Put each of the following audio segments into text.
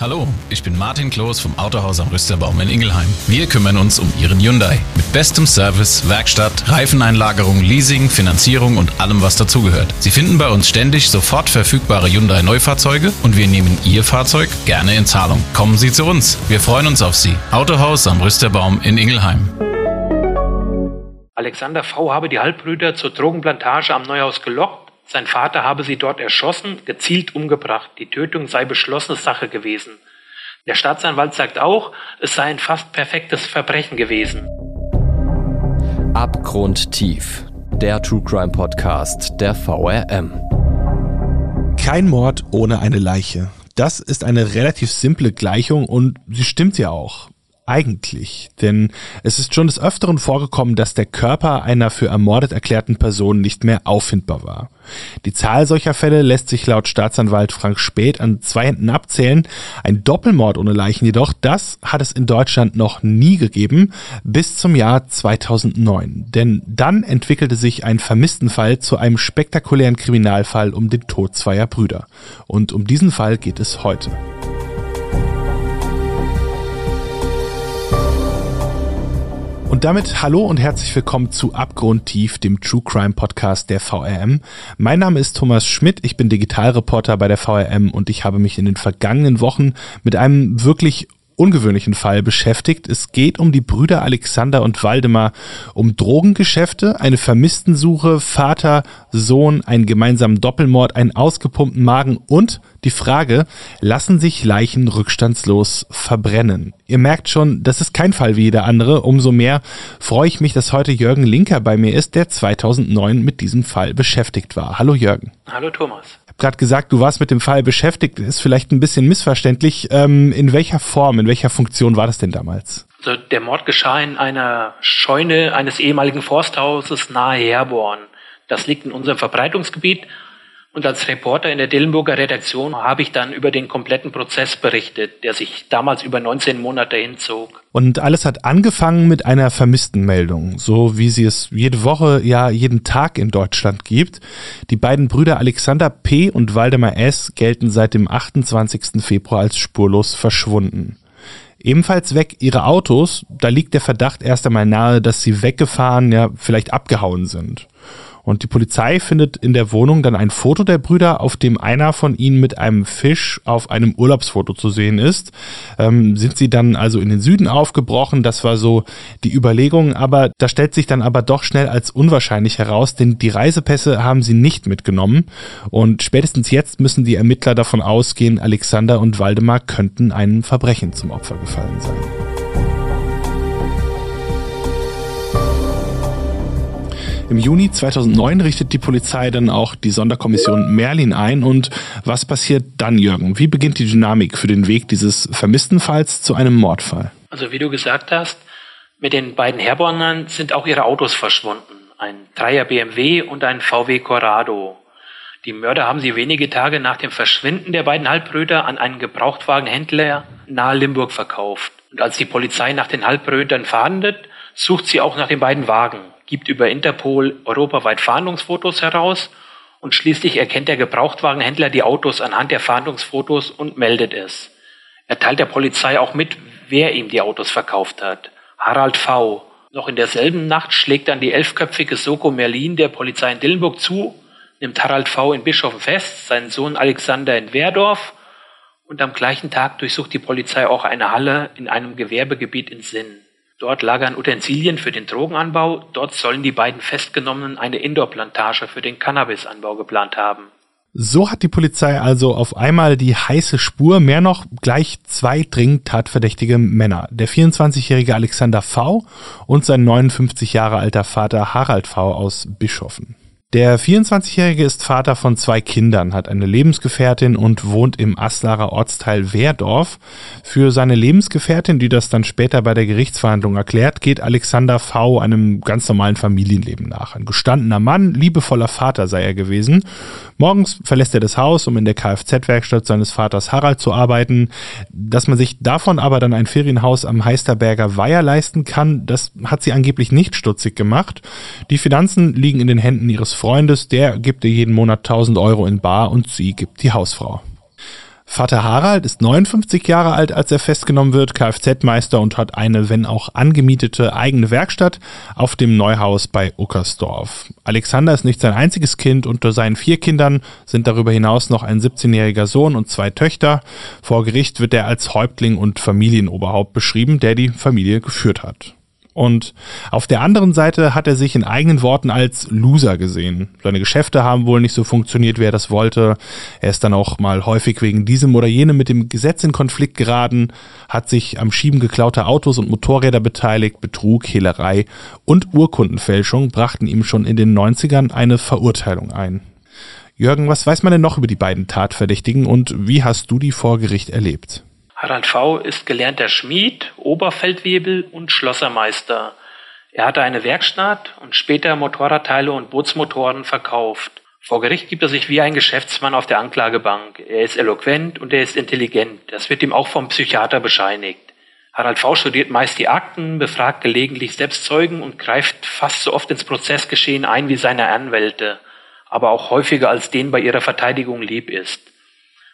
Hallo, ich bin Martin Kloß vom Autohaus am Rüsterbaum in Ingelheim. Wir kümmern uns um Ihren Hyundai. Mit bestem Service, Werkstatt, Reifeneinlagerung, Leasing, Finanzierung und allem, was dazugehört. Sie finden bei uns ständig sofort verfügbare Hyundai Neufahrzeuge und wir nehmen Ihr Fahrzeug gerne in Zahlung. Kommen Sie zu uns. Wir freuen uns auf Sie. Autohaus am Rüsterbaum in Ingelheim. Alexander V. habe die Halbbrüder zur Drogenplantage am Neuhaus gelockt sein Vater habe sie dort erschossen, gezielt umgebracht. Die Tötung sei beschlossene Sache gewesen. Der Staatsanwalt sagt auch, es sei ein fast perfektes Verbrechen gewesen. Abgrundtief. Der True Crime Podcast der VRM. Kein Mord ohne eine Leiche. Das ist eine relativ simple Gleichung und sie stimmt ja auch eigentlich? Denn es ist schon des Öfteren vorgekommen, dass der Körper einer für ermordet erklärten Person nicht mehr auffindbar war. Die Zahl solcher Fälle lässt sich laut Staatsanwalt Frank Speth an zwei Händen abzählen. Ein Doppelmord ohne Leichen jedoch, das hat es in Deutschland noch nie gegeben, bis zum Jahr 2009. Denn dann entwickelte sich ein Vermisstenfall zu einem spektakulären Kriminalfall um den Tod zweier Brüder. Und um diesen Fall geht es heute. Und damit hallo und herzlich willkommen zu Abgrundtief, dem True Crime Podcast der VRM. Mein Name ist Thomas Schmidt, ich bin Digitalreporter bei der VRM und ich habe mich in den vergangenen Wochen mit einem wirklich ungewöhnlichen Fall beschäftigt. Es geht um die Brüder Alexander und Waldemar, um Drogengeschäfte, eine Vermisstensuche, Vater, Sohn, einen gemeinsamen Doppelmord, einen ausgepumpten Magen und die Frage, lassen sich Leichen rückstandslos verbrennen? Ihr merkt schon, das ist kein Fall wie jeder andere. Umso mehr freue ich mich, dass heute Jürgen Linker bei mir ist, der 2009 mit diesem Fall beschäftigt war. Hallo Jürgen. Hallo Thomas gerade gesagt, du warst mit dem Fall beschäftigt, ist vielleicht ein bisschen missverständlich. Ähm, in welcher Form, in welcher Funktion war das denn damals? Also der Mord geschah in einer Scheune eines ehemaligen Forsthauses nahe Herborn. Das liegt in unserem Verbreitungsgebiet und als Reporter in der Dillenburger Redaktion habe ich dann über den kompletten Prozess berichtet, der sich damals über 19 Monate hinzog. Und alles hat angefangen mit einer Vermisstenmeldung, so wie sie es jede Woche, ja jeden Tag in Deutschland gibt. Die beiden Brüder Alexander P. und Waldemar S. gelten seit dem 28. Februar als spurlos verschwunden. Ebenfalls weg ihre Autos, da liegt der Verdacht erst einmal nahe, dass sie weggefahren, ja vielleicht abgehauen sind. Und die Polizei findet in der Wohnung dann ein Foto der Brüder, auf dem einer von ihnen mit einem Fisch auf einem Urlaubsfoto zu sehen ist. Ähm, sind sie dann also in den Süden aufgebrochen? Das war so die Überlegung, aber da stellt sich dann aber doch schnell als unwahrscheinlich heraus, denn die Reisepässe haben sie nicht mitgenommen. Und spätestens jetzt müssen die Ermittler davon ausgehen, Alexander und Waldemar könnten einem Verbrechen zum Opfer gefallen sein. Im Juni 2009 richtet die Polizei dann auch die Sonderkommission Merlin ein. Und was passiert dann, Jürgen? Wie beginnt die Dynamik für den Weg dieses vermissten Falls zu einem Mordfall? Also wie du gesagt hast, mit den beiden Herbornern sind auch ihre Autos verschwunden. Ein Dreier BMW und ein VW Corrado. Die Mörder haben sie wenige Tage nach dem Verschwinden der beiden Halbbrüder an einen Gebrauchtwagenhändler nahe Limburg verkauft. Und als die Polizei nach den Halbbrüdern fahndet, sucht sie auch nach den beiden Wagen gibt über Interpol europaweit Fahndungsfotos heraus und schließlich erkennt der Gebrauchtwagenhändler die Autos anhand der Fahndungsfotos und meldet es. Er teilt der Polizei auch mit, wer ihm die Autos verkauft hat. Harald V. Noch in derselben Nacht schlägt dann die elfköpfige Soko Merlin der Polizei in Dillenburg zu, nimmt Harald V. in Bischofn fest, seinen Sohn Alexander in Wehrdorf und am gleichen Tag durchsucht die Polizei auch eine Halle in einem Gewerbegebiet in Sinn. Dort lagern Utensilien für den Drogenanbau. Dort sollen die beiden Festgenommenen eine Indoor-Plantage für den Cannabisanbau geplant haben. So hat die Polizei also auf einmal die heiße Spur, mehr noch gleich zwei dringend tatverdächtige Männer. Der 24-jährige Alexander V. und sein 59 Jahre alter Vater Harald V. aus Bischoften. Der 24-Jährige ist Vater von zwei Kindern, hat eine Lebensgefährtin und wohnt im Aslarer Ortsteil Wehrdorf. Für seine Lebensgefährtin, die das dann später bei der Gerichtsverhandlung erklärt, geht Alexander V. einem ganz normalen Familienleben nach. Ein gestandener Mann, liebevoller Vater sei er gewesen. Morgens verlässt er das Haus, um in der Kfz-Werkstatt seines Vaters Harald zu arbeiten. Dass man sich davon aber dann ein Ferienhaus am Heisterberger Weiher leisten kann, das hat sie angeblich nicht stutzig gemacht. Die Finanzen liegen in den Händen ihres Freundes, der gibt ihr jeden Monat 1000 Euro in Bar und sie gibt die Hausfrau. Vater Harald ist 59 Jahre alt, als er festgenommen wird, Kfz-Meister und hat eine, wenn auch angemietete, eigene Werkstatt auf dem Neuhaus bei Uckersdorf. Alexander ist nicht sein einziges Kind. Unter seinen vier Kindern sind darüber hinaus noch ein 17-jähriger Sohn und zwei Töchter. Vor Gericht wird er als Häuptling und Familienoberhaupt beschrieben, der die Familie geführt hat. Und auf der anderen Seite hat er sich in eigenen Worten als Loser gesehen. Seine Geschäfte haben wohl nicht so funktioniert, wie er das wollte. Er ist dann auch mal häufig wegen diesem oder jenem mit dem Gesetz in Konflikt geraten, hat sich am Schieben geklauter Autos und Motorräder beteiligt, Betrug, Hehlerei und Urkundenfälschung brachten ihm schon in den 90ern eine Verurteilung ein. Jürgen, was weiß man denn noch über die beiden Tatverdächtigen und wie hast du die vor Gericht erlebt? Harald V. ist gelernter Schmied, Oberfeldwebel und Schlossermeister. Er hatte eine Werkstatt und später Motorradteile und Bootsmotoren verkauft. Vor Gericht gibt er sich wie ein Geschäftsmann auf der Anklagebank. Er ist eloquent und er ist intelligent. Das wird ihm auch vom Psychiater bescheinigt. Harald V. studiert meist die Akten, befragt gelegentlich selbst Zeugen und greift fast so oft ins Prozessgeschehen ein wie seine Anwälte, aber auch häufiger als denen bei ihrer Verteidigung lieb ist.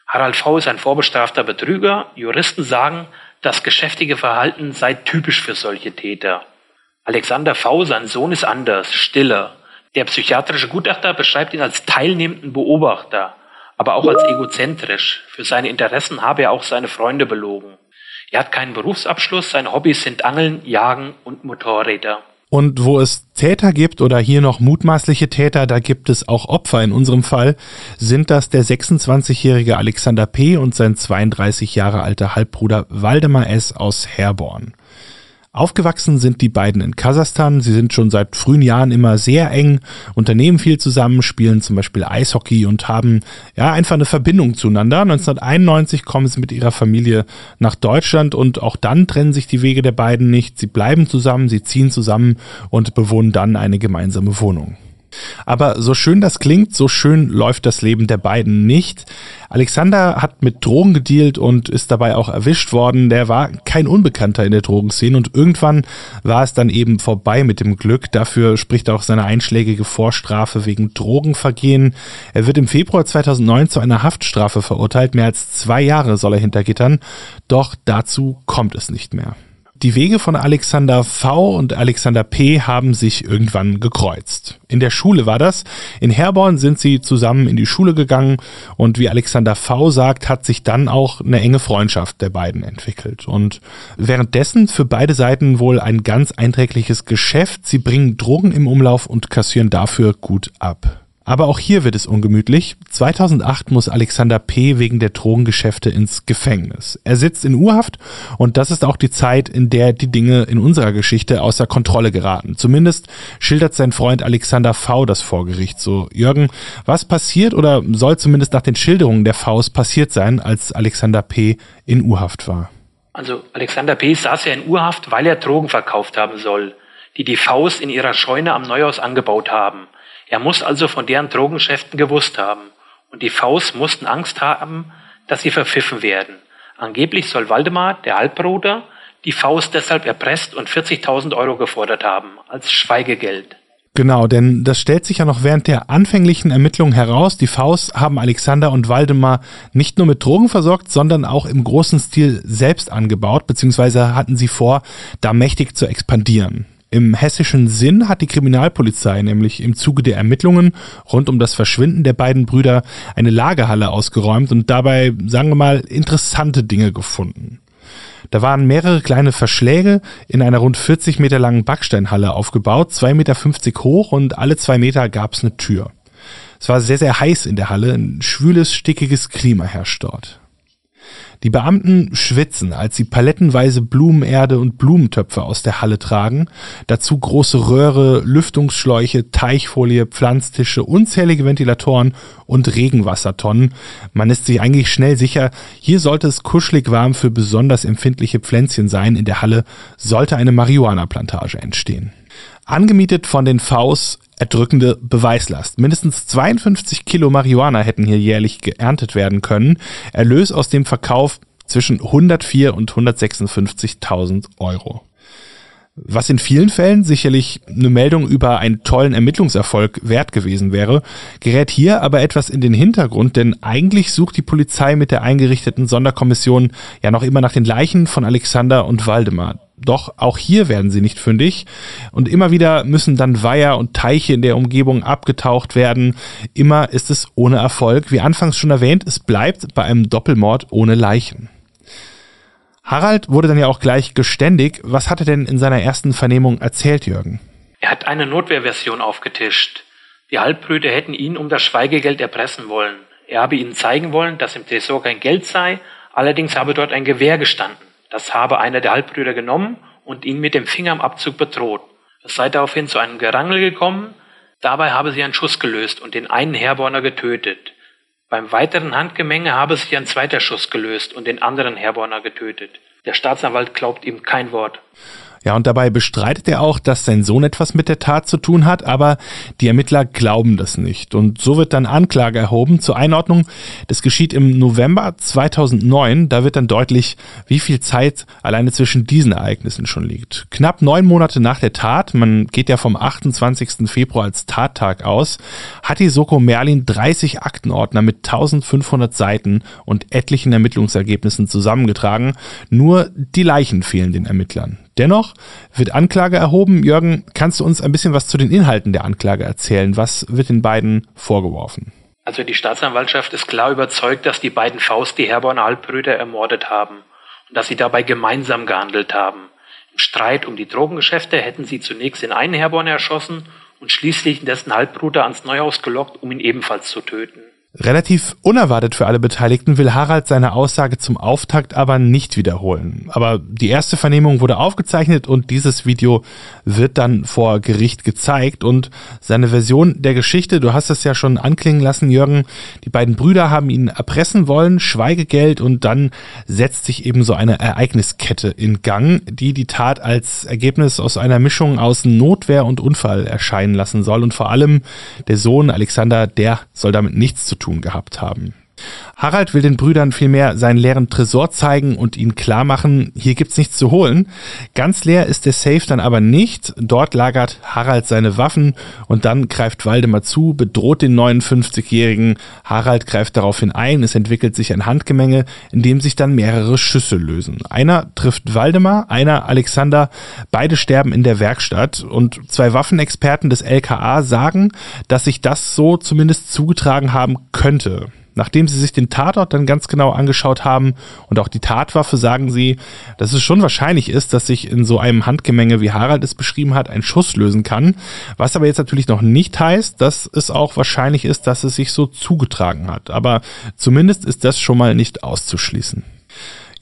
Harald V. ist ein vorbestrafter Betrüger. Juristen sagen, das geschäftige Verhalten sei typisch für solche Täter. Alexander V., sein Sohn, ist anders, stiller. Der psychiatrische Gutachter beschreibt ihn als teilnehmenden Beobachter, aber auch als egozentrisch. Für seine Interessen habe er auch seine Freunde belogen. Er hat keinen Berufsabschluss, seine Hobbys sind Angeln, Jagen und Motorräder. Und wo es Täter gibt oder hier noch mutmaßliche Täter, da gibt es auch Opfer. In unserem Fall sind das der 26-jährige Alexander P. und sein 32 Jahre alter Halbbruder Waldemar S. aus Herborn. Aufgewachsen sind die beiden in Kasachstan. Sie sind schon seit frühen Jahren immer sehr eng, unternehmen viel zusammen, spielen zum Beispiel Eishockey und haben ja einfach eine Verbindung zueinander. 1991 kommen sie mit ihrer Familie nach Deutschland und auch dann trennen sich die Wege der beiden nicht. Sie bleiben zusammen, sie ziehen zusammen und bewohnen dann eine gemeinsame Wohnung. Aber so schön das klingt, so schön läuft das Leben der beiden nicht. Alexander hat mit Drogen gedealt und ist dabei auch erwischt worden. Der war kein Unbekannter in der Drogenszene und irgendwann war es dann eben vorbei mit dem Glück. Dafür spricht auch seine einschlägige Vorstrafe wegen Drogenvergehen. Er wird im Februar 2009 zu einer Haftstrafe verurteilt. Mehr als zwei Jahre soll er hintergittern. Doch dazu kommt es nicht mehr. Die Wege von Alexander V und Alexander P haben sich irgendwann gekreuzt. In der Schule war das. In Herborn sind sie zusammen in die Schule gegangen und wie Alexander V sagt, hat sich dann auch eine enge Freundschaft der beiden entwickelt. Und währenddessen für beide Seiten wohl ein ganz einträgliches Geschäft. Sie bringen Drogen im Umlauf und kassieren dafür gut ab. Aber auch hier wird es ungemütlich. 2008 muss Alexander P. wegen der Drogengeschäfte ins Gefängnis. Er sitzt in Urhaft und das ist auch die Zeit, in der die Dinge in unserer Geschichte außer Kontrolle geraten. Zumindest schildert sein Freund Alexander V. das vor Gericht so. Jürgen, was passiert oder soll zumindest nach den Schilderungen der Vs passiert sein, als Alexander P. in Urhaft war? Also Alexander P. saß ja in Urhaft, weil er Drogen verkauft haben soll, die die Vs in ihrer Scheune am Neuhaus angebaut haben. Er muss also von deren Drogengeschäften gewusst haben. Und die Faust mussten Angst haben, dass sie verpfiffen werden. Angeblich soll Waldemar, der Halbbruder, die Faust deshalb erpresst und 40.000 Euro gefordert haben, als Schweigegeld. Genau, denn das stellt sich ja noch während der anfänglichen Ermittlungen heraus. Die Faust haben Alexander und Waldemar nicht nur mit Drogen versorgt, sondern auch im großen Stil selbst angebaut, beziehungsweise hatten sie vor, da mächtig zu expandieren. Im hessischen Sinn hat die Kriminalpolizei nämlich im Zuge der Ermittlungen rund um das Verschwinden der beiden Brüder eine Lagerhalle ausgeräumt und dabei, sagen wir mal, interessante Dinge gefunden. Da waren mehrere kleine Verschläge in einer rund 40 Meter langen Backsteinhalle aufgebaut, 2,50 Meter hoch und alle zwei Meter gab es eine Tür. Es war sehr, sehr heiß in der Halle, ein schwüles, stickiges Klima herrscht dort. Die Beamten schwitzen, als sie palettenweise Blumenerde und Blumentöpfe aus der Halle tragen, dazu große Röhre, Lüftungsschläuche, Teichfolie, Pflanztische, unzählige Ventilatoren und Regenwassertonnen. Man ist sich eigentlich schnell sicher, hier sollte es kuschelig warm für besonders empfindliche Pflänzchen sein. In der Halle sollte eine Marihuana-Plantage entstehen. Angemietet von den Vs erdrückende Beweislast. Mindestens 52 Kilo Marihuana hätten hier jährlich geerntet werden können. Erlös aus dem Verkauf zwischen 104 und 156.000 Euro. Was in vielen Fällen sicherlich eine Meldung über einen tollen Ermittlungserfolg wert gewesen wäre, gerät hier aber etwas in den Hintergrund, denn eigentlich sucht die Polizei mit der eingerichteten Sonderkommission ja noch immer nach den Leichen von Alexander und Waldemar. Doch auch hier werden sie nicht fündig und immer wieder müssen dann Weiher und Teiche in der Umgebung abgetaucht werden. Immer ist es ohne Erfolg. Wie anfangs schon erwähnt, es bleibt bei einem Doppelmord ohne Leichen. Harald wurde dann ja auch gleich geständig. Was hat er denn in seiner ersten Vernehmung erzählt, Jürgen? Er hat eine Notwehrversion aufgetischt. Die Halbbrüder hätten ihn um das Schweigegeld erpressen wollen. Er habe ihnen zeigen wollen, dass im Tresor kein Geld sei, allerdings habe dort ein Gewehr gestanden. Das habe einer der Halbbrüder genommen und ihn mit dem Finger am Abzug bedroht. Es sei daraufhin zu einem Gerangel gekommen, dabei habe sie einen Schuss gelöst und den einen Herborner getötet. Beim weiteren Handgemenge habe sich ein zweiter Schuss gelöst und den anderen Herborner getötet. Der Staatsanwalt glaubt ihm kein Wort. Ja, und dabei bestreitet er auch, dass sein Sohn etwas mit der Tat zu tun hat, aber die Ermittler glauben das nicht. Und so wird dann Anklage erhoben. Zur Einordnung, das geschieht im November 2009. Da wird dann deutlich, wie viel Zeit alleine zwischen diesen Ereignissen schon liegt. Knapp neun Monate nach der Tat, man geht ja vom 28. Februar als Tattag aus, hat die Soko Merlin 30 Aktenordner mit 1500 Seiten und etlichen Ermittlungsergebnissen zusammengetragen. Nur die Leichen fehlen den Ermittlern. Dennoch wird Anklage erhoben. Jürgen, kannst du uns ein bisschen was zu den Inhalten der Anklage erzählen? Was wird den beiden vorgeworfen? Also die Staatsanwaltschaft ist klar überzeugt, dass die beiden Faust die Herborner Halbbrüder ermordet haben und dass sie dabei gemeinsam gehandelt haben. Im Streit um die Drogengeschäfte hätten sie zunächst den einen Herborner erschossen und schließlich dessen Halbbruder ans Neuhaus gelockt, um ihn ebenfalls zu töten. Relativ unerwartet für alle Beteiligten will Harald seine Aussage zum Auftakt aber nicht wiederholen. Aber die erste Vernehmung wurde aufgezeichnet und dieses Video wird dann vor Gericht gezeigt und seine Version der Geschichte, du hast es ja schon anklingen lassen, Jürgen, die beiden Brüder haben ihn erpressen wollen, Schweigegeld und dann setzt sich eben so eine Ereigniskette in Gang, die die Tat als Ergebnis aus einer Mischung aus Notwehr und Unfall erscheinen lassen soll und vor allem der Sohn Alexander, der soll damit nichts zu tun tun gehabt haben. Harald will den Brüdern vielmehr seinen leeren Tresor zeigen und ihnen klar machen, hier gibt's nichts zu holen. Ganz leer ist der Safe dann aber nicht. Dort lagert Harald seine Waffen und dann greift Waldemar zu, bedroht den 59-Jährigen. Harald greift daraufhin ein. Es entwickelt sich ein Handgemenge, in dem sich dann mehrere Schüsse lösen. Einer trifft Waldemar, einer Alexander. Beide sterben in der Werkstatt und zwei Waffenexperten des LKA sagen, dass sich das so zumindest zugetragen haben könnte. Nachdem sie sich den Tatort dann ganz genau angeschaut haben und auch die Tatwaffe, sagen sie, dass es schon wahrscheinlich ist, dass sich in so einem Handgemenge, wie Harald es beschrieben hat, ein Schuss lösen kann. Was aber jetzt natürlich noch nicht heißt, dass es auch wahrscheinlich ist, dass es sich so zugetragen hat. Aber zumindest ist das schon mal nicht auszuschließen.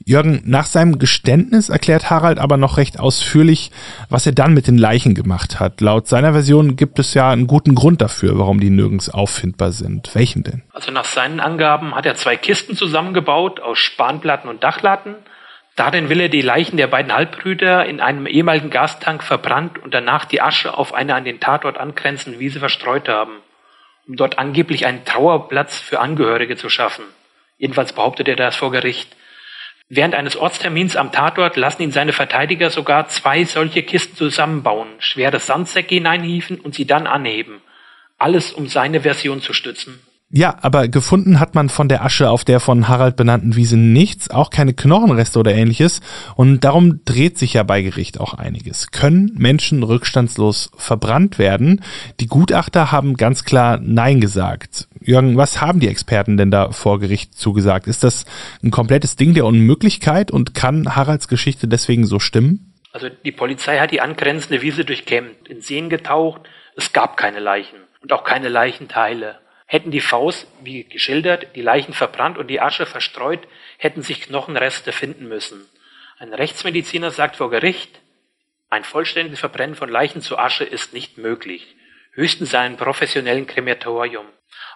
Jürgen, nach seinem Geständnis erklärt Harald aber noch recht ausführlich, was er dann mit den Leichen gemacht hat. Laut seiner Version gibt es ja einen guten Grund dafür, warum die nirgends auffindbar sind. Welchen denn? Also nach seinen Angaben hat er zwei Kisten zusammengebaut aus Spanplatten und Dachlatten. Darin will er die Leichen der beiden Halbbrüder in einem ehemaligen Gastank verbrannt und danach die Asche auf eine an den Tatort angrenzende Wiese verstreut haben, um dort angeblich einen Trauerplatz für Angehörige zu schaffen. Jedenfalls behauptet er das vor Gericht. Während eines Ortstermins am Tatort lassen ihn seine Verteidiger sogar zwei solche Kisten zusammenbauen, schwere Sandsäcke hineinhieven und sie dann anheben. Alles, um seine Version zu stützen. Ja, aber gefunden hat man von der Asche auf der von Harald benannten Wiese nichts, auch keine Knochenreste oder ähnliches. Und darum dreht sich ja bei Gericht auch einiges. Können Menschen rückstandslos verbrannt werden? Die Gutachter haben ganz klar Nein gesagt. Jürgen, was haben die Experten denn da vor Gericht zugesagt? Ist das ein komplettes Ding der Unmöglichkeit und kann Haralds Geschichte deswegen so stimmen? Also die Polizei hat die angrenzende Wiese durchkämmt, in Seen getaucht, es gab keine Leichen und auch keine Leichenteile. Hätten die Faust, wie geschildert, die Leichen verbrannt und die Asche verstreut, hätten sich Knochenreste finden müssen. Ein Rechtsmediziner sagt vor Gericht, ein vollständiges Verbrennen von Leichen zu Asche ist nicht möglich, höchstens einem professionellen Krematorium.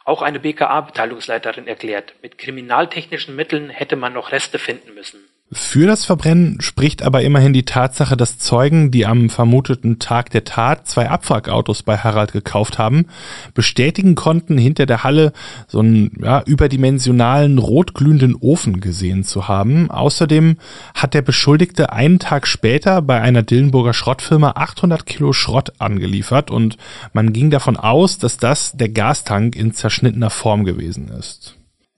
Auch eine BKA-Abteilungsleiterin erklärt, mit kriminaltechnischen Mitteln hätte man noch Reste finden müssen. Für das Verbrennen spricht aber immerhin die Tatsache, dass Zeugen, die am vermuteten Tag der Tat zwei Abwrackautos bei Harald gekauft haben, bestätigen konnten, hinter der Halle so einen ja, überdimensionalen rotglühenden Ofen gesehen zu haben. Außerdem hat der Beschuldigte einen Tag später bei einer Dillenburger Schrottfirma 800 Kilo Schrott angeliefert und man ging davon aus, dass das der Gastank in zerschnittener Form gewesen ist.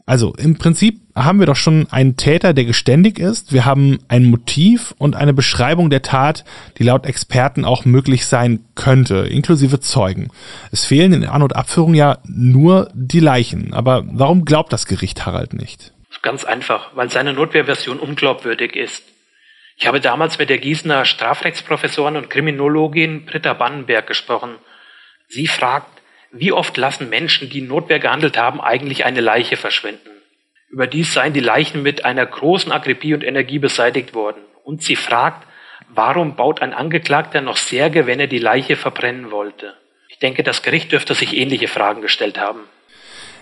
Also im Prinzip haben wir doch schon einen Täter, der geständig ist. Wir haben ein Motiv und eine Beschreibung der Tat, die laut Experten auch möglich sein könnte, inklusive Zeugen. Es fehlen in An- und Abführung ja nur die Leichen. Aber warum glaubt das Gericht Harald nicht? Ganz einfach, weil seine Notwehrversion unglaubwürdig ist. Ich habe damals mit der Gießener Strafrechtsprofessorin und Kriminologin Britta Bannenberg gesprochen. Sie fragt, wie oft lassen Menschen, die in Notwehr gehandelt haben, eigentlich eine Leiche verschwinden? Überdies seien die Leichen mit einer großen Akribie und Energie beseitigt worden. Und sie fragt, warum baut ein Angeklagter noch Särge, wenn er die Leiche verbrennen wollte? Ich denke, das Gericht dürfte sich ähnliche Fragen gestellt haben.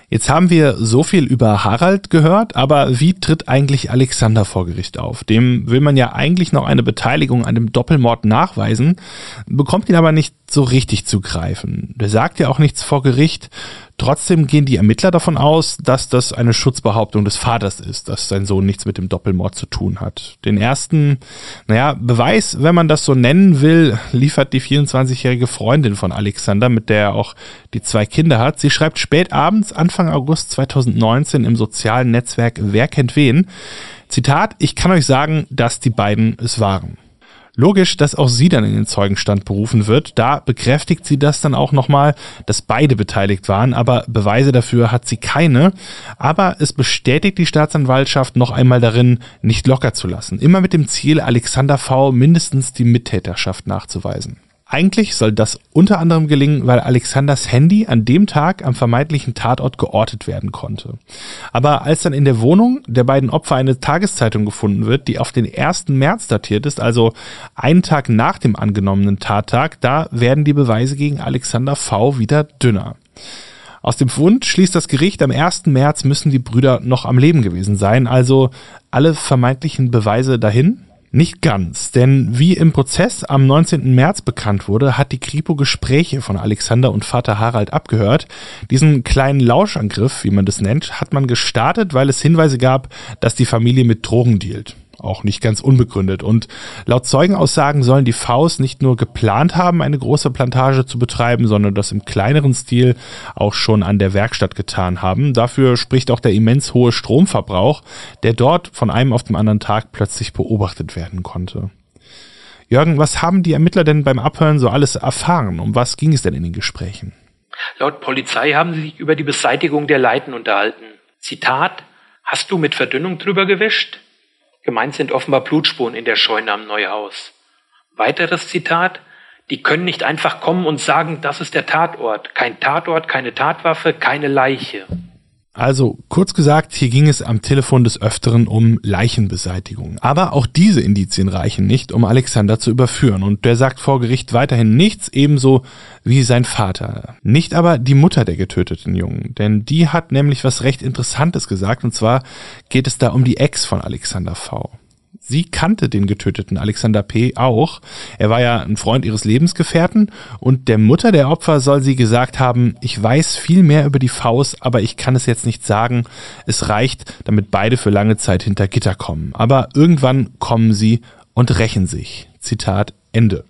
Jetzt haben wir so viel über Harald gehört, aber wie tritt eigentlich Alexander vor Gericht auf? Dem will man ja eigentlich noch eine Beteiligung an dem Doppelmord nachweisen, bekommt ihn aber nicht so richtig zu greifen. Der sagt ja auch nichts vor Gericht, Trotzdem gehen die Ermittler davon aus, dass das eine Schutzbehauptung des Vaters ist, dass sein Sohn nichts mit dem Doppelmord zu tun hat. Den ersten, naja, Beweis, wenn man das so nennen will, liefert die 24-jährige Freundin von Alexander, mit der er auch die zwei Kinder hat. Sie schreibt spät abends, Anfang August 2019 im sozialen Netzwerk Wer kennt wen? Zitat, ich kann euch sagen, dass die beiden es waren. Logisch, dass auch sie dann in den Zeugenstand berufen wird. Da bekräftigt sie das dann auch nochmal, dass beide beteiligt waren, aber Beweise dafür hat sie keine. Aber es bestätigt die Staatsanwaltschaft noch einmal darin, nicht locker zu lassen. Immer mit dem Ziel, Alexander V. mindestens die Mittäterschaft nachzuweisen. Eigentlich soll das unter anderem gelingen, weil Alexanders Handy an dem Tag am vermeintlichen Tatort geortet werden konnte. Aber als dann in der Wohnung der beiden Opfer eine Tageszeitung gefunden wird, die auf den 1. März datiert ist, also einen Tag nach dem angenommenen Tattag, da werden die Beweise gegen Alexander V wieder dünner. Aus dem Fund schließt das Gericht, am 1. März müssen die Brüder noch am Leben gewesen sein, also alle vermeintlichen Beweise dahin. Nicht ganz, denn wie im Prozess am 19. März bekannt wurde, hat die Kripo Gespräche von Alexander und Vater Harald abgehört. Diesen kleinen Lauschangriff, wie man das nennt, hat man gestartet, weil es Hinweise gab, dass die Familie mit Drogen dealt auch nicht ganz unbegründet. Und laut Zeugenaussagen sollen die Faust nicht nur geplant haben, eine große Plantage zu betreiben, sondern das im kleineren Stil auch schon an der Werkstatt getan haben. Dafür spricht auch der immens hohe Stromverbrauch, der dort von einem auf den anderen Tag plötzlich beobachtet werden konnte. Jürgen, was haben die Ermittler denn beim Abhören so alles erfahren? Um was ging es denn in den Gesprächen? Laut Polizei haben sie sich über die Beseitigung der Leiten unterhalten. Zitat, hast du mit Verdünnung drüber gewischt? Gemeint sind offenbar Blutspuren in der Scheune am Neuhaus. Weiteres Zitat. Die können nicht einfach kommen und sagen, das ist der Tatort. Kein Tatort, keine Tatwaffe, keine Leiche. Also kurz gesagt, hier ging es am Telefon des Öfteren um Leichenbeseitigung. Aber auch diese Indizien reichen nicht, um Alexander zu überführen. Und der sagt vor Gericht weiterhin nichts, ebenso wie sein Vater. Nicht aber die Mutter der getöteten Jungen. Denn die hat nämlich was recht Interessantes gesagt. Und zwar geht es da um die Ex von Alexander V. Sie kannte den getöteten Alexander P. auch. Er war ja ein Freund ihres Lebensgefährten und der Mutter der Opfer soll sie gesagt haben, ich weiß viel mehr über die Faust, aber ich kann es jetzt nicht sagen. Es reicht, damit beide für lange Zeit hinter Gitter kommen. Aber irgendwann kommen sie und rächen sich. Zitat Ende.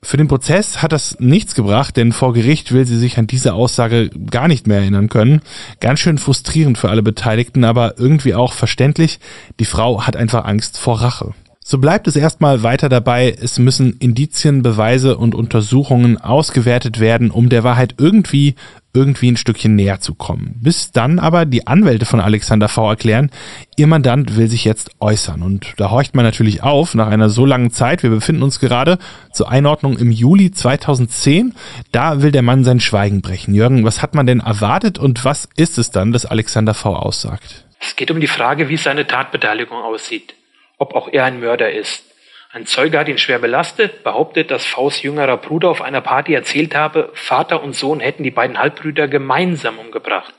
Für den Prozess hat das nichts gebracht, denn vor Gericht will sie sich an diese Aussage gar nicht mehr erinnern können. Ganz schön frustrierend für alle Beteiligten, aber irgendwie auch verständlich. Die Frau hat einfach Angst vor Rache. So bleibt es erstmal weiter dabei, es müssen Indizien, Beweise und Untersuchungen ausgewertet werden, um der Wahrheit irgendwie irgendwie ein Stückchen näher zu kommen. Bis dann aber die Anwälte von Alexander V erklären, ihr Mandant will sich jetzt äußern. Und da horcht man natürlich auf, nach einer so langen Zeit, wir befinden uns gerade zur Einordnung im Juli 2010, da will der Mann sein Schweigen brechen. Jürgen, was hat man denn erwartet und was ist es dann, dass Alexander V aussagt? Es geht um die Frage, wie seine Tatbeteiligung aussieht, ob auch er ein Mörder ist. Ein Zeuge hat ihn schwer belastet, behauptet, dass Vs jüngerer Bruder auf einer Party erzählt habe, Vater und Sohn hätten die beiden Halbbrüder gemeinsam umgebracht.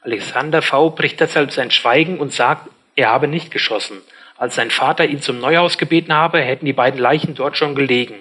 Alexander V. bricht deshalb sein Schweigen und sagt, er habe nicht geschossen. Als sein Vater ihn zum Neuhaus gebeten habe, hätten die beiden Leichen dort schon gelegen.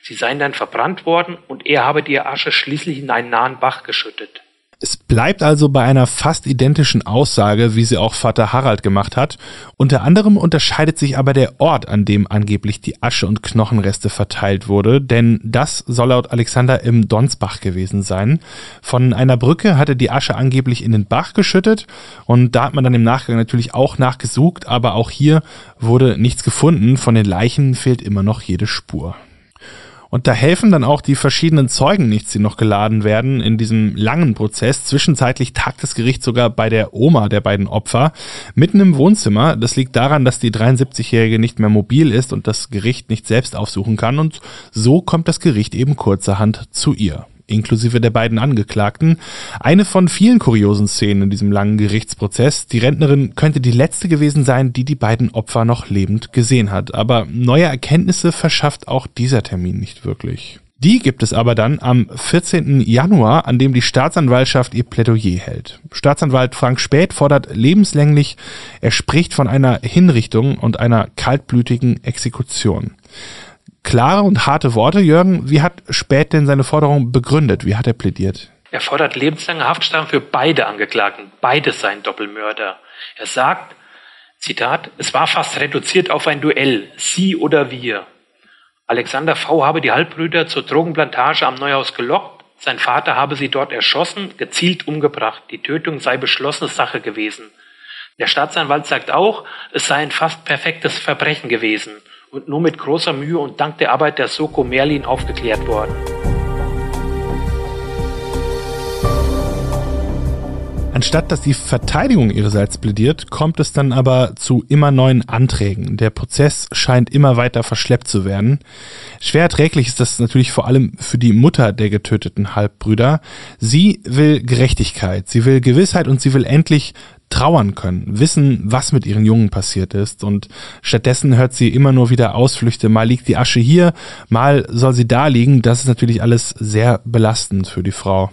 Sie seien dann verbrannt worden und er habe die Asche schließlich in einen nahen Bach geschüttet. Es bleibt also bei einer fast identischen Aussage, wie sie auch Vater Harald gemacht hat. Unter anderem unterscheidet sich aber der Ort, an dem angeblich die Asche und Knochenreste verteilt wurde, denn das soll laut Alexander im Donsbach gewesen sein. Von einer Brücke hatte die Asche angeblich in den Bach geschüttet und da hat man dann im Nachgang natürlich auch nachgesucht, aber auch hier wurde nichts gefunden. Von den Leichen fehlt immer noch jede Spur. Und da helfen dann auch die verschiedenen Zeugen nichts, die noch geladen werden in diesem langen Prozess. Zwischenzeitlich tagt das Gericht sogar bei der Oma der beiden Opfer mitten im Wohnzimmer. Das liegt daran, dass die 73-Jährige nicht mehr mobil ist und das Gericht nicht selbst aufsuchen kann. Und so kommt das Gericht eben kurzerhand zu ihr inklusive der beiden Angeklagten. Eine von vielen kuriosen Szenen in diesem langen Gerichtsprozess. Die Rentnerin könnte die letzte gewesen sein, die die beiden Opfer noch lebend gesehen hat. Aber neue Erkenntnisse verschafft auch dieser Termin nicht wirklich. Die gibt es aber dann am 14. Januar, an dem die Staatsanwaltschaft ihr Plädoyer hält. Staatsanwalt Frank Späth fordert lebenslänglich, er spricht von einer Hinrichtung und einer kaltblütigen Exekution klare und harte Worte. Jürgen, wie hat Späth denn seine Forderung begründet? Wie hat er plädiert? Er fordert lebenslange Haftstrafen für beide Angeklagten. Beides seien Doppelmörder. Er sagt, Zitat, es war fast reduziert auf ein Duell, sie oder wir. Alexander V. habe die Halbbrüder zur Drogenplantage am Neuhaus gelockt. Sein Vater habe sie dort erschossen, gezielt umgebracht. Die Tötung sei beschlossene Sache gewesen. Der Staatsanwalt sagt auch, es sei ein fast perfektes Verbrechen gewesen und nur mit großer Mühe und dank der Arbeit der Soko Merlin aufgeklärt worden. Anstatt dass die Verteidigung ihrerseits plädiert, kommt es dann aber zu immer neuen Anträgen. Der Prozess scheint immer weiter verschleppt zu werden. Schwer erträglich ist das natürlich vor allem für die Mutter der getöteten Halbbrüder. Sie will Gerechtigkeit, sie will Gewissheit und sie will endlich trauern können, wissen, was mit ihren Jungen passiert ist und stattdessen hört sie immer nur wieder Ausflüchte, mal liegt die Asche hier, mal soll sie da liegen, das ist natürlich alles sehr belastend für die Frau.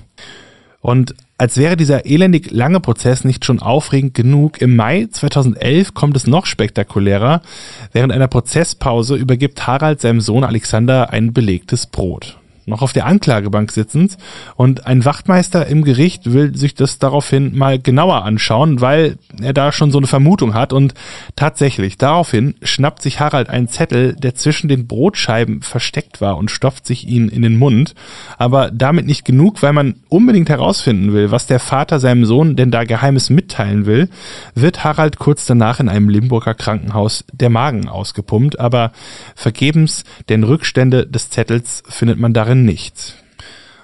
Und als wäre dieser elendig lange Prozess nicht schon aufregend genug, im Mai 2011 kommt es noch spektakulärer. Während einer Prozesspause übergibt Harald seinem Sohn Alexander ein belegtes Brot noch auf der Anklagebank sitzend. Und ein Wachtmeister im Gericht will sich das daraufhin mal genauer anschauen, weil er da schon so eine Vermutung hat. Und tatsächlich daraufhin schnappt sich Harald einen Zettel, der zwischen den Brotscheiben versteckt war und stopft sich ihn in den Mund, aber damit nicht genug, weil man unbedingt herausfinden will, was der Vater seinem Sohn denn da geheimes mitteilen will, wird Harald kurz danach in einem Limburger Krankenhaus der Magen ausgepumpt, aber vergebens, denn Rückstände des Zettels findet man darin nichts.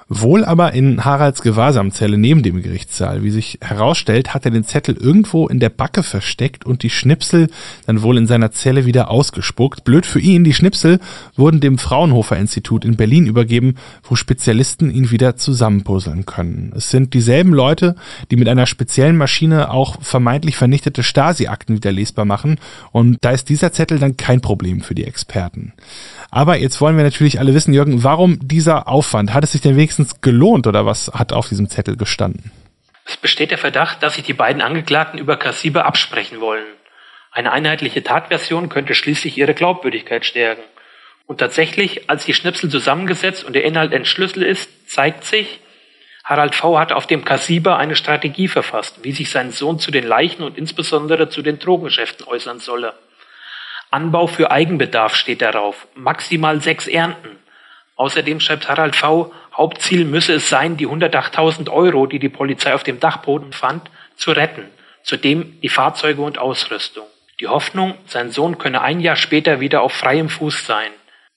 Wohl aber in Haralds Gewahrsamzelle neben dem Gerichtssaal. Wie sich herausstellt, hat er den Zettel irgendwo in der Backe versteckt und die Schnipsel dann wohl in seiner Zelle wieder ausgespuckt. Blöd für ihn, die Schnipsel wurden dem Fraunhofer Institut in Berlin übergeben, wo Spezialisten ihn wieder zusammenpuzzeln können. Es sind dieselben Leute, die mit einer speziellen Maschine auch vermeintlich vernichtete Stasi-Akten wieder lesbar machen und da ist dieser Zettel dann kein Problem für die Experten. Aber jetzt wollen wir natürlich alle wissen, Jürgen, warum dieser Aufwand? Hat es sich denn wenigstens gelohnt oder was hat auf diesem Zettel gestanden? Es besteht der Verdacht, dass sich die beiden Angeklagten über Kassibe absprechen wollen. Eine einheitliche Tatversion könnte schließlich ihre Glaubwürdigkeit stärken. Und tatsächlich, als die Schnipsel zusammengesetzt und der Inhalt entschlüsselt ist, zeigt sich, Harald V. hat auf dem Kassiber eine Strategie verfasst, wie sich sein Sohn zu den Leichen und insbesondere zu den Drogengeschäften äußern solle. Anbau für Eigenbedarf steht darauf, maximal sechs Ernten. Außerdem schreibt Harald V., Hauptziel müsse es sein, die 108.000 Euro, die die Polizei auf dem Dachboden fand, zu retten. Zudem die Fahrzeuge und Ausrüstung. Die Hoffnung, sein Sohn könne ein Jahr später wieder auf freiem Fuß sein.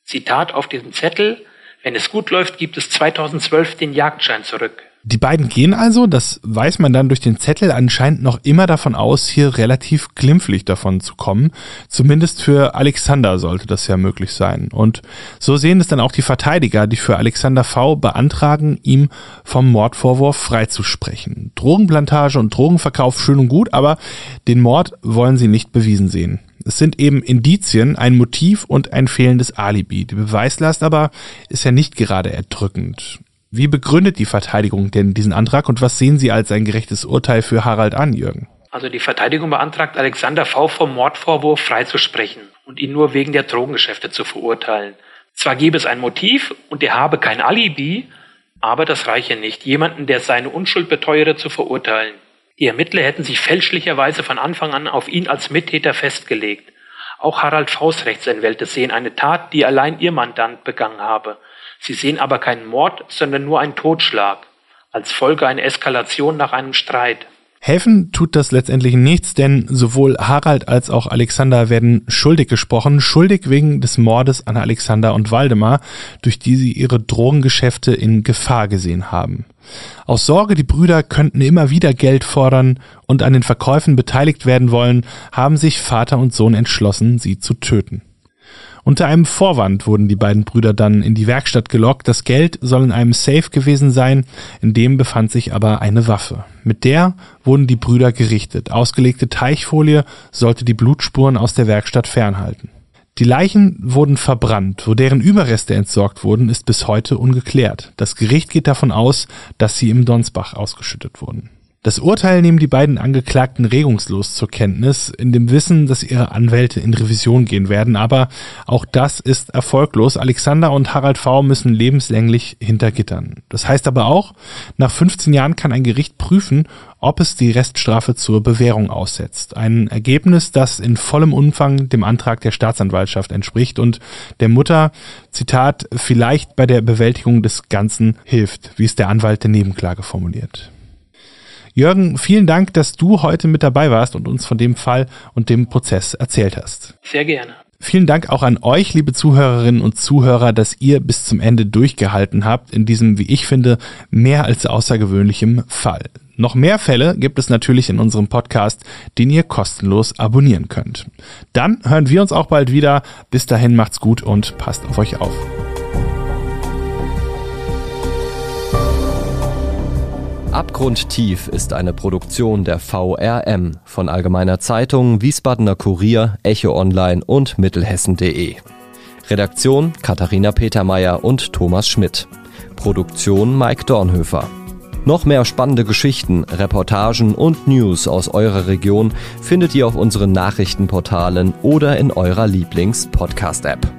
Zitat auf diesem Zettel, wenn es gut läuft, gibt es 2012 den Jagdschein zurück. Die beiden gehen also, das weiß man dann durch den Zettel, anscheinend noch immer davon aus, hier relativ glimpflich davon zu kommen. Zumindest für Alexander sollte das ja möglich sein. Und so sehen es dann auch die Verteidiger, die für Alexander V beantragen, ihm vom Mordvorwurf freizusprechen. Drogenplantage und Drogenverkauf schön und gut, aber den Mord wollen sie nicht bewiesen sehen. Es sind eben Indizien, ein Motiv und ein fehlendes Alibi. Die Beweislast aber ist ja nicht gerade erdrückend. Wie begründet die Verteidigung denn diesen Antrag und was sehen Sie als ein gerechtes Urteil für Harald an, Jürgen? Also die Verteidigung beantragt Alexander V. vom Mordvorwurf freizusprechen und ihn nur wegen der Drogengeschäfte zu verurteilen. Zwar gäbe es ein Motiv und er habe kein Alibi, aber das reiche nicht, jemanden, der seine Unschuld beteuere, zu verurteilen. Die Ermittler hätten sich fälschlicherweise von Anfang an auf ihn als Mittäter festgelegt. Auch Harald Vs Rechtsanwälte sehen eine Tat, die allein ihr Mandant begangen habe. Sie sehen aber keinen Mord, sondern nur einen Totschlag, als Folge einer Eskalation nach einem Streit. Helfen tut das letztendlich nichts, denn sowohl Harald als auch Alexander werden schuldig gesprochen, schuldig wegen des Mordes an Alexander und Waldemar, durch die sie ihre Drogengeschäfte in Gefahr gesehen haben. Aus Sorge, die Brüder könnten immer wieder Geld fordern und an den Verkäufen beteiligt werden wollen, haben sich Vater und Sohn entschlossen, sie zu töten. Unter einem Vorwand wurden die beiden Brüder dann in die Werkstatt gelockt. Das Geld soll in einem Safe gewesen sein, in dem befand sich aber eine Waffe. Mit der wurden die Brüder gerichtet. Ausgelegte Teichfolie sollte die Blutspuren aus der Werkstatt fernhalten. Die Leichen wurden verbrannt. Wo deren Überreste entsorgt wurden, ist bis heute ungeklärt. Das Gericht geht davon aus, dass sie im Donsbach ausgeschüttet wurden. Das Urteil nehmen die beiden Angeklagten regungslos zur Kenntnis, in dem Wissen, dass ihre Anwälte in Revision gehen werden, aber auch das ist erfolglos. Alexander und Harald V. müssen lebenslänglich hinter Gittern. Das heißt aber auch, nach 15 Jahren kann ein Gericht prüfen, ob es die Reststrafe zur Bewährung aussetzt. Ein Ergebnis, das in vollem Umfang dem Antrag der Staatsanwaltschaft entspricht und der Mutter, Zitat, vielleicht bei der Bewältigung des Ganzen hilft, wie es der Anwalt der Nebenklage formuliert. Jürgen, vielen Dank, dass du heute mit dabei warst und uns von dem Fall und dem Prozess erzählt hast. Sehr gerne. Vielen Dank auch an euch, liebe Zuhörerinnen und Zuhörer, dass ihr bis zum Ende durchgehalten habt in diesem, wie ich finde, mehr als außergewöhnlichem Fall. Noch mehr Fälle gibt es natürlich in unserem Podcast, den ihr kostenlos abonnieren könnt. Dann hören wir uns auch bald wieder. Bis dahin macht's gut und passt auf euch auf. Abgrundtief ist eine Produktion der VRM von Allgemeiner Zeitung, Wiesbadener Kurier, Echo Online und Mittelhessen.de. Redaktion Katharina Petermeier und Thomas Schmidt. Produktion Mike Dornhöfer. Noch mehr spannende Geschichten, Reportagen und News aus eurer Region findet ihr auf unseren Nachrichtenportalen oder in eurer Lieblings-Podcast-App.